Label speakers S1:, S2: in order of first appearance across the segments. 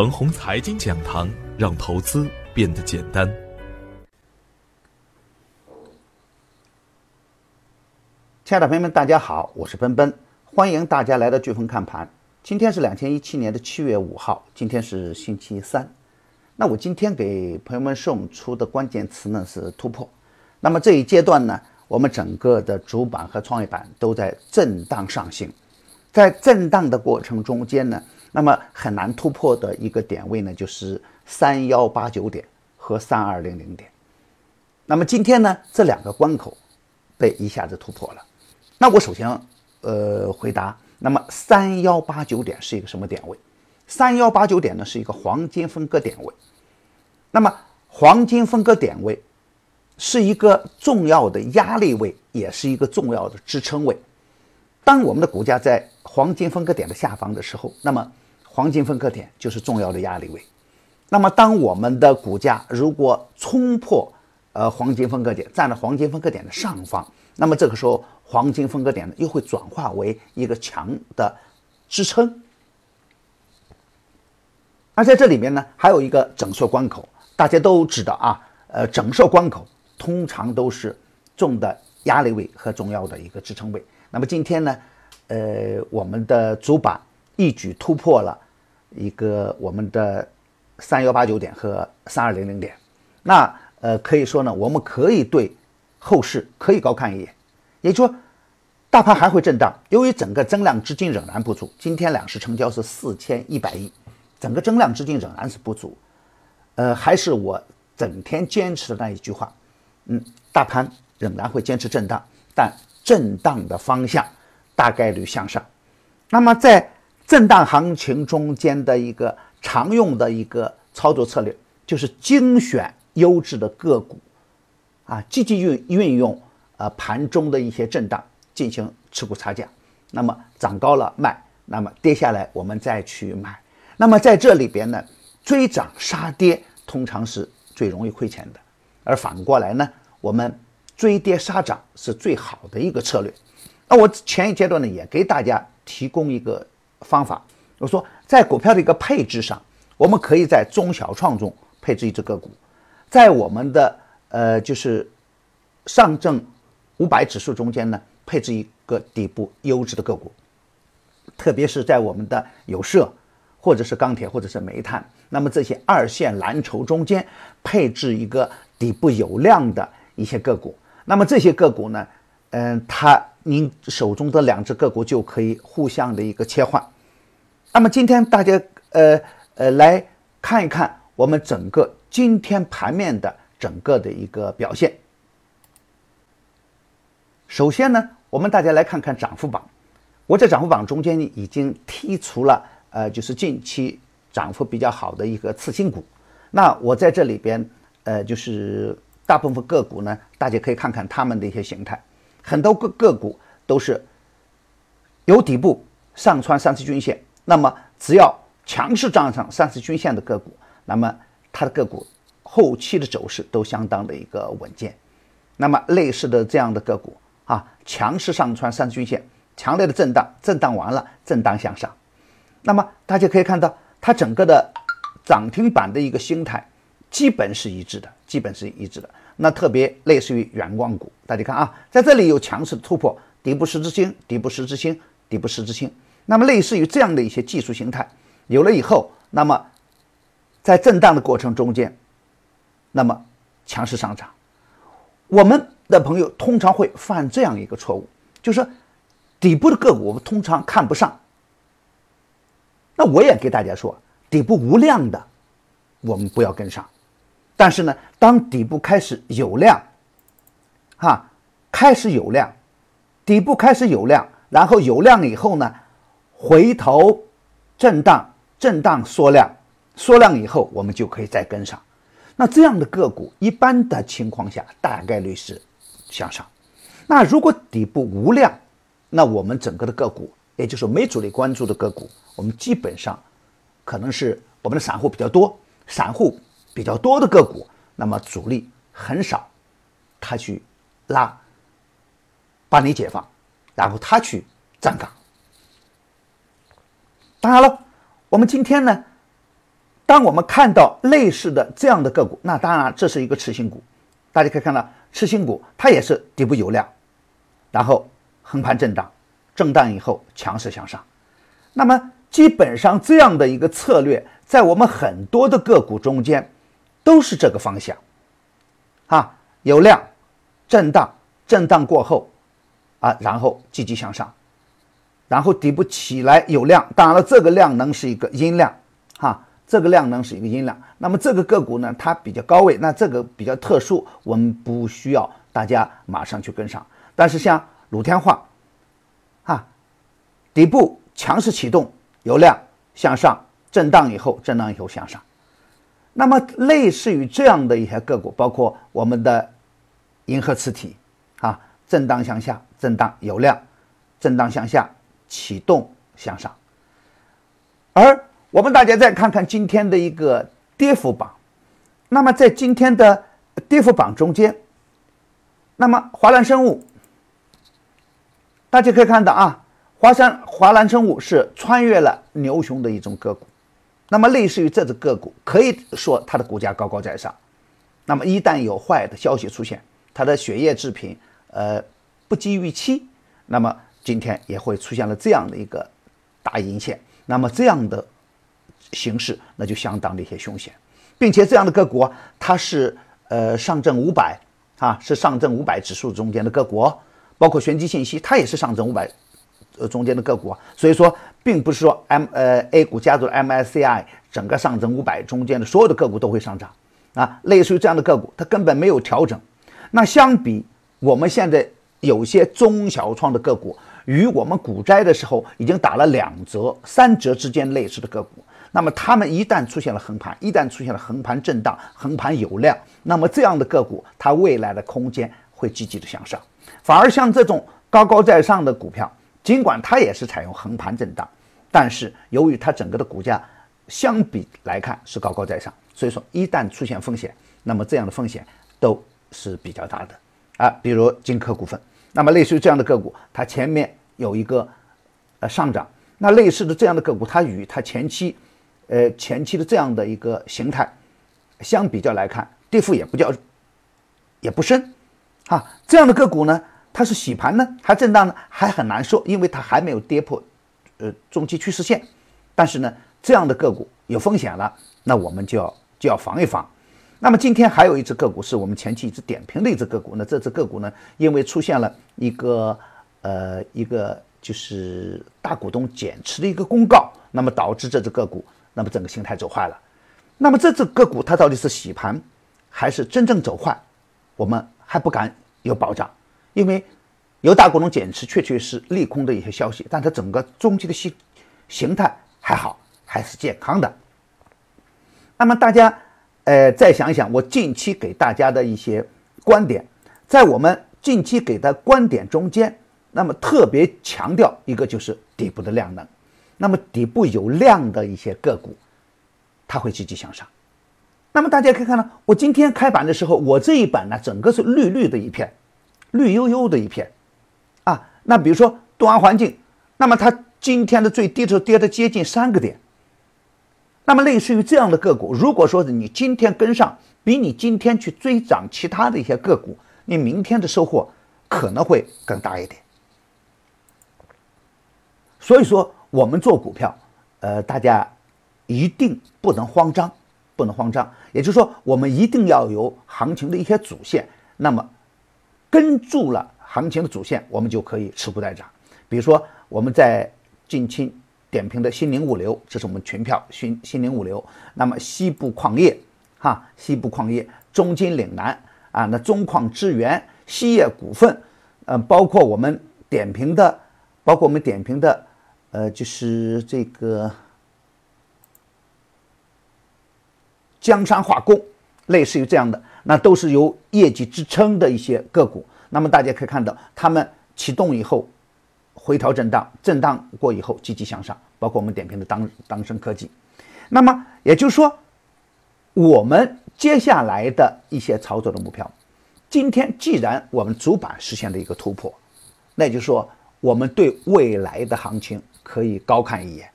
S1: 恒宏财经讲堂，让投资变得简单。
S2: 亲爱的朋友们，大家好，我是奔奔，欢迎大家来到飓风看盘。今天是两千一七年的七月五号，今天是星期三。那我今天给朋友们送出的关键词呢是突破。那么这一阶段呢，我们整个的主板和创业板都在震荡上行，在震荡的过程中间呢。那么很难突破的一个点位呢，就是三幺八九点和三二零零点。那么今天呢，这两个关口被一下子突破了。那我首先呃回答，那么三幺八九点是一个什么点位？三幺八九点呢是一个黄金分割点位。那么黄金分割点位是一个重要的压力位，也是一个重要的支撑位。当我们的股价在黄金分割点的下方的时候，那么黄金分割点就是重要的压力位。那么，当我们的股价如果冲破呃黄金分割点，站在黄金分割点的上方，那么这个时候黄金分割点呢又会转化为一个强的支撑。而在这里面呢，还有一个整数关口，大家都知道啊，呃，整数关口通常都是重的压力位和重要的一个支撑位。那么今天呢，呃，我们的主板一举突破了一个我们的三幺八九点和三二零零点，那呃可以说呢，我们可以对后市可以高看一眼，也就是说，大盘还会震荡，由于整个增量资金仍然不足，今天两市成交是四千一百亿，整个增量资金仍然是不足，呃，还是我整天坚持的那一句话，嗯，大盘仍然会坚持震荡，但。震荡的方向大概率向上，那么在震荡行情中间的一个常用的一个操作策略，就是精选优质的个股，啊，积极运运用呃盘中的一些震荡进行持股差价，那么涨高了卖，那么跌下来我们再去买，那么在这里边呢，追涨杀跌通常是最容易亏钱的，而反过来呢，我们。追跌杀涨是最好的一个策略。那我前一阶段呢，也给大家提供一个方法。我说，在股票的一个配置上，我们可以在中小创中配置一只个股，在我们的呃就是上证五百指数中间呢，配置一个底部优质的个股，特别是在我们的有色或者是钢铁或者是煤炭，那么这些二线蓝筹中间配置一个底部有量的一些个股。那么这些个股呢，嗯，它您手中的两只个股就可以互相的一个切换。那么今天大家呃呃来看一看我们整个今天盘面的整个的一个表现。首先呢，我们大家来看看涨幅榜。我在涨幅榜中间已经剔除了呃，就是近期涨幅比较好的一个次新股。那我在这里边呃，就是。大部分个股呢，大家可以看看它们的一些形态，很多个个股都是有底部上穿三十均线，那么只要强势站上三十均线的个股，那么它的个股后期的走势都相当的一个稳健。那么类似的这样的个股啊，强势上穿三十均线，强烈的震荡，震荡完了震荡向上，那么大家可以看到它整个的涨停板的一个心态基本是一致的，基本是一致的。那特别类似于远光股，大家看啊，在这里有强势的突破，底部十字星，底部十字星，底部十字星。那么类似于这样的一些技术形态有了以后，那么在震荡的过程中间，那么强势上涨。我们的朋友通常会犯这样一个错误，就是说底部的个股我们通常看不上。那我也给大家说，底部无量的，我们不要跟上。但是呢，当底部开始有量，哈，开始有量，底部开始有量，然后有量以后呢，回头震荡，震荡缩量，缩量以后，我们就可以再跟上。那这样的个股，一般的情况下，大概率是向上。那如果底部无量，那我们整个的个股，也就是没主力关注的个股，我们基本上可能是我们的散户比较多，散户。比较多的个股，那么主力很少，他去拉，把你解放，然后他去站岗。当然了，我们今天呢，当我们看到类似的这样的个股，那当然这是一个次新股，大家可以看到次新股它也是底部有量，然后横盘震荡，震荡以后强势向上。那么基本上这样的一个策略，在我们很多的个股中间都是这个方向，啊，有量，震荡，震荡过后，啊，然后积极向上，然后底部起来有量，当然了，这个量能是一个阴量，哈，这个量能是一个阴量。那么这个个股呢，它比较高位，那这个比较特殊，我们不需要大家马上去跟上。但是像鲁天化，啊，底部强势启动。有量向上震荡以后，震荡以后向上。那么类似于这样的一些个股，包括我们的银河磁体啊，震荡向下，震荡有量，震荡向下启动向上。而我们大家再看看今天的一个跌幅榜，那么在今天的跌幅榜中间，那么华兰生物，大家可以看到啊。华山华兰生物是穿越了牛熊的一种个股，那么类似于这只个股，可以说它的股价高高在上。那么一旦有坏的消息出现，它的血液制品呃不及预期，那么今天也会出现了这样的一个大阴线。那么这样的形势，那就相当的一些凶险，并且这样的个股它是呃上证五百啊，是上证五百指数中间的个股，包括玄机信息，它也是上证五百。呃，中间的个股，所以说并不是说 M 呃 A 股加入 MSCI 整个上证五百中间的所有的个股都会上涨啊，类似于这样的个股，它根本没有调整。那相比我们现在有些中小创的个股，与我们股灾的时候已经打了两折、三折之间类似的个股，那么它们一旦出现了横盘，一旦出现了横盘震荡、横盘有量，那么这样的个股它未来的空间会积极的向上，反而像这种高高在上的股票。尽管它也是采用横盘震荡，但是由于它整个的股价相比来看是高高在上，所以说一旦出现风险，那么这样的风险都是比较大的啊。比如金科股份，那么类似于这样的个股，它前面有一个呃上涨，那类似的这样的个股，它与它前期呃前期的这样的一个形态相比较来看，跌幅也不叫也不深啊。这样的个股呢？它是洗盘呢，还震荡呢，还很难说，因为它还没有跌破，呃，中期趋势线。但是呢，这样的个股有风险了，那我们就要就要防一防。那么今天还有一只个股是我们前期一直点评的一只个股，那这只个股呢，因为出现了一个呃一个就是大股东减持的一个公告，那么导致这只个股那么整个形态走坏了。那么这只个股它到底是洗盘还是真正走坏，我们还不敢有保障。因为有大股东减持，确确实利空的一些消息，但它整个中期的形形态还好，还是健康的。那么大家，呃，再想一想，我近期给大家的一些观点，在我们近期给的观点中间，那么特别强调一个就是底部的量能，那么底部有量的一些个股，它会积极向上。那么大家可以看到，我今天开板的时候，我这一板呢，整个是绿绿的一片。绿油油的一片，啊，那比如说东安环境，那么它今天的最低的时候跌的接近三个点，那么类似于这样的个股，如果说是你今天跟上，比你今天去追涨其他的一些个股，你明天的收获可能会更大一点。所以说，我们做股票，呃，大家一定不能慌张，不能慌张，也就是说，我们一定要有行情的一些主线，那么。跟住了行情的主线，我们就可以持股待涨。比如说，我们在近期点评的新宁物流，这是我们群票新新宁物流。那么西部矿业，哈，西部矿业，中金岭南啊，那中矿支援，西业股份，嗯，包括我们点评的，包括我们点评的，呃，就是这个江山化工，类似于这样的。那都是由业绩支撑的一些个股。那么大家可以看到，它们启动以后回调震荡，震荡过以后积极向上，包括我们点评的当当升科技。那么也就是说，我们接下来的一些操作的目标，今天既然我们主板实现了一个突破，那也就是说，我们对未来的行情可以高看一眼。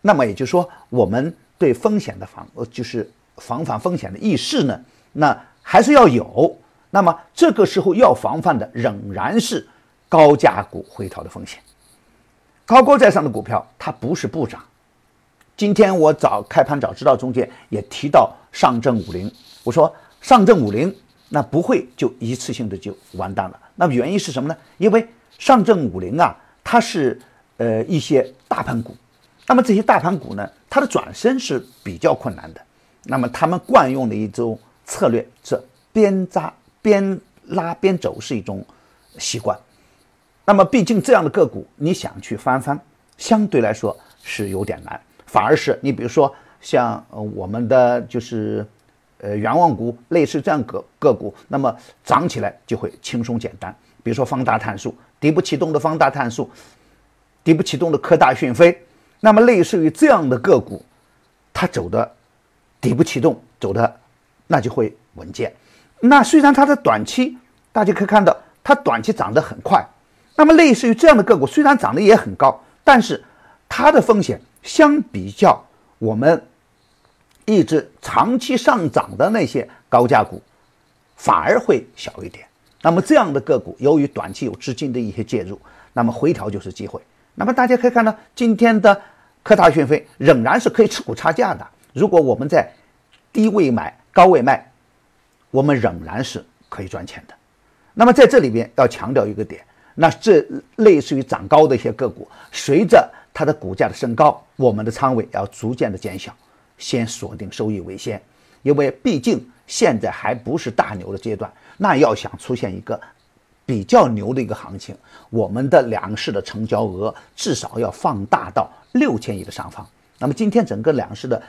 S2: 那么也就是说，我们对风险的防，呃，就是防范风险的意识呢，那还是要有。那么这个时候要防范的仍然是高价股回调的风险。高高在上的股票它不是不涨。今天我早开盘早知道中间也提到上证五零，我说上证五零那不会就一次性的就完蛋了。那么原因是什么呢？因为上证五零啊，它是呃一些大盘股，那么这些大盘股呢，它的转身是比较困难的。那么他们惯用的一种策略是边扎边拉边走是一种习惯。那么毕竟这样的个股，你想去翻翻，相对来说是有点难。反而是你比如说像呃我们的就是呃远望股类似这样个个股，那么涨起来就会轻松简单。比如说方大碳素，底部启动的方大碳素，底部启动的科大讯飞，那么类似于这样的个股，它走的底部启动走的那就会稳健。那虽然它的短期大家可以看到它短期涨得很快，那么类似于这样的个股虽然涨得也很高，但是它的风险。相比较我们一直长期上涨的那些高价股，反而会小一点。那么这样的个股，由于短期有资金的一些介入，那么回调就是机会。那么大家可以看到，今天的科大讯飞仍然是可以持股差价的。如果我们在低位买、高位卖，我们仍然是可以赚钱的。那么在这里边要强调一个点，那这类似于涨高的一些个股，随着它的股价的升高，我们的仓位要逐渐的减小，先锁定收益为先，因为毕竟现在还不是大牛的阶段。那要想出现一个比较牛的一个行情，我们的两市的成交额至少要放大到六千亿的上方。那么今天整个两市的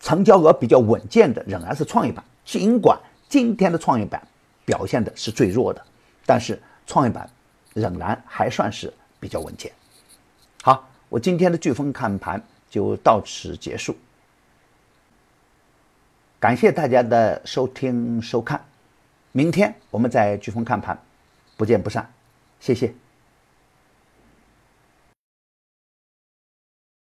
S2: 成交额比较稳健的仍然是创业板，尽管今天的创业板表现的是最弱的，但是创业板仍然还算是比较稳健。好，我今天的飓风看盘就到此结束。感谢大家的收听收看，明天我们在飓风看盘不见不散，谢谢。